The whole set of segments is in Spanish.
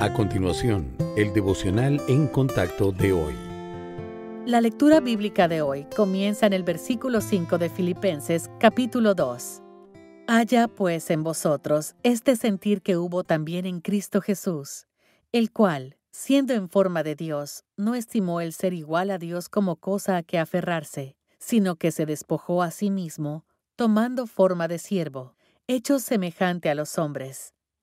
A continuación, el devocional en contacto de hoy. La lectura bíblica de hoy comienza en el versículo 5 de Filipenses capítulo 2. Haya pues en vosotros este sentir que hubo también en Cristo Jesús, el cual, siendo en forma de Dios, no estimó el ser igual a Dios como cosa a que aferrarse, sino que se despojó a sí mismo, tomando forma de siervo, hecho semejante a los hombres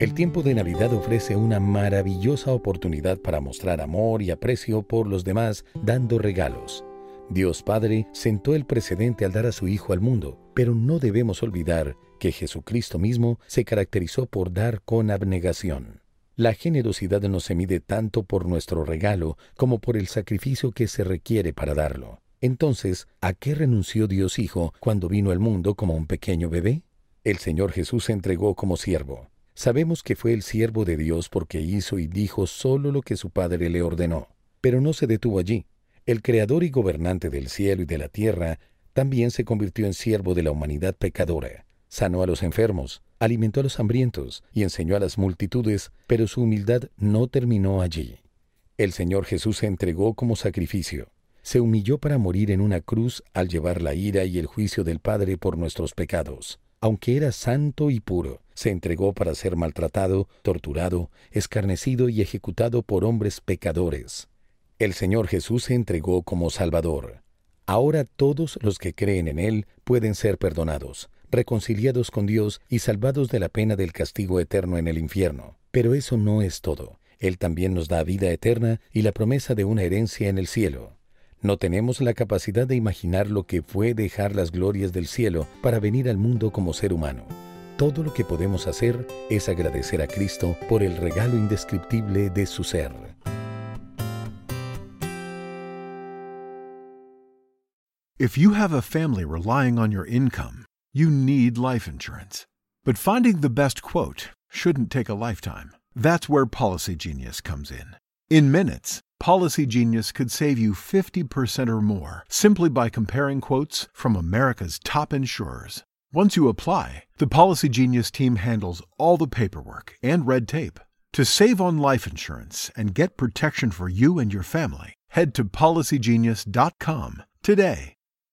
El tiempo de Navidad ofrece una maravillosa oportunidad para mostrar amor y aprecio por los demás dando regalos. Dios Padre sentó el precedente al dar a su Hijo al mundo, pero no debemos olvidar que Jesucristo mismo se caracterizó por dar con abnegación. La generosidad no se mide tanto por nuestro regalo como por el sacrificio que se requiere para darlo. Entonces, ¿a qué renunció Dios Hijo cuando vino al mundo como un pequeño bebé? El Señor Jesús se entregó como siervo. Sabemos que fue el siervo de Dios porque hizo y dijo solo lo que su Padre le ordenó. Pero no se detuvo allí. El Creador y gobernante del cielo y de la tierra también se convirtió en siervo de la humanidad pecadora. Sanó a los enfermos, alimentó a los hambrientos y enseñó a las multitudes, pero su humildad no terminó allí. El Señor Jesús se entregó como sacrificio. Se humilló para morir en una cruz al llevar la ira y el juicio del Padre por nuestros pecados aunque era santo y puro, se entregó para ser maltratado, torturado, escarnecido y ejecutado por hombres pecadores. El Señor Jesús se entregó como Salvador. Ahora todos los que creen en Él pueden ser perdonados, reconciliados con Dios y salvados de la pena del castigo eterno en el infierno. Pero eso no es todo. Él también nos da vida eterna y la promesa de una herencia en el cielo. No tenemos la capacidad de imaginar lo que fue dejar las glorias del cielo para venir al mundo como ser humano. Todo lo que podemos hacer es agradecer a Cristo por el regalo indescriptible de su ser. If you have a family relying on your income, you need life insurance. But finding the best quote shouldn't take a lifetime. That's where Policy Genius comes in. In minutes, Policy Genius could save you 50% or more simply by comparing quotes from America's top insurers. Once you apply, the Policy Genius team handles all the paperwork and red tape. To save on life insurance and get protection for you and your family, head to policygenius.com today.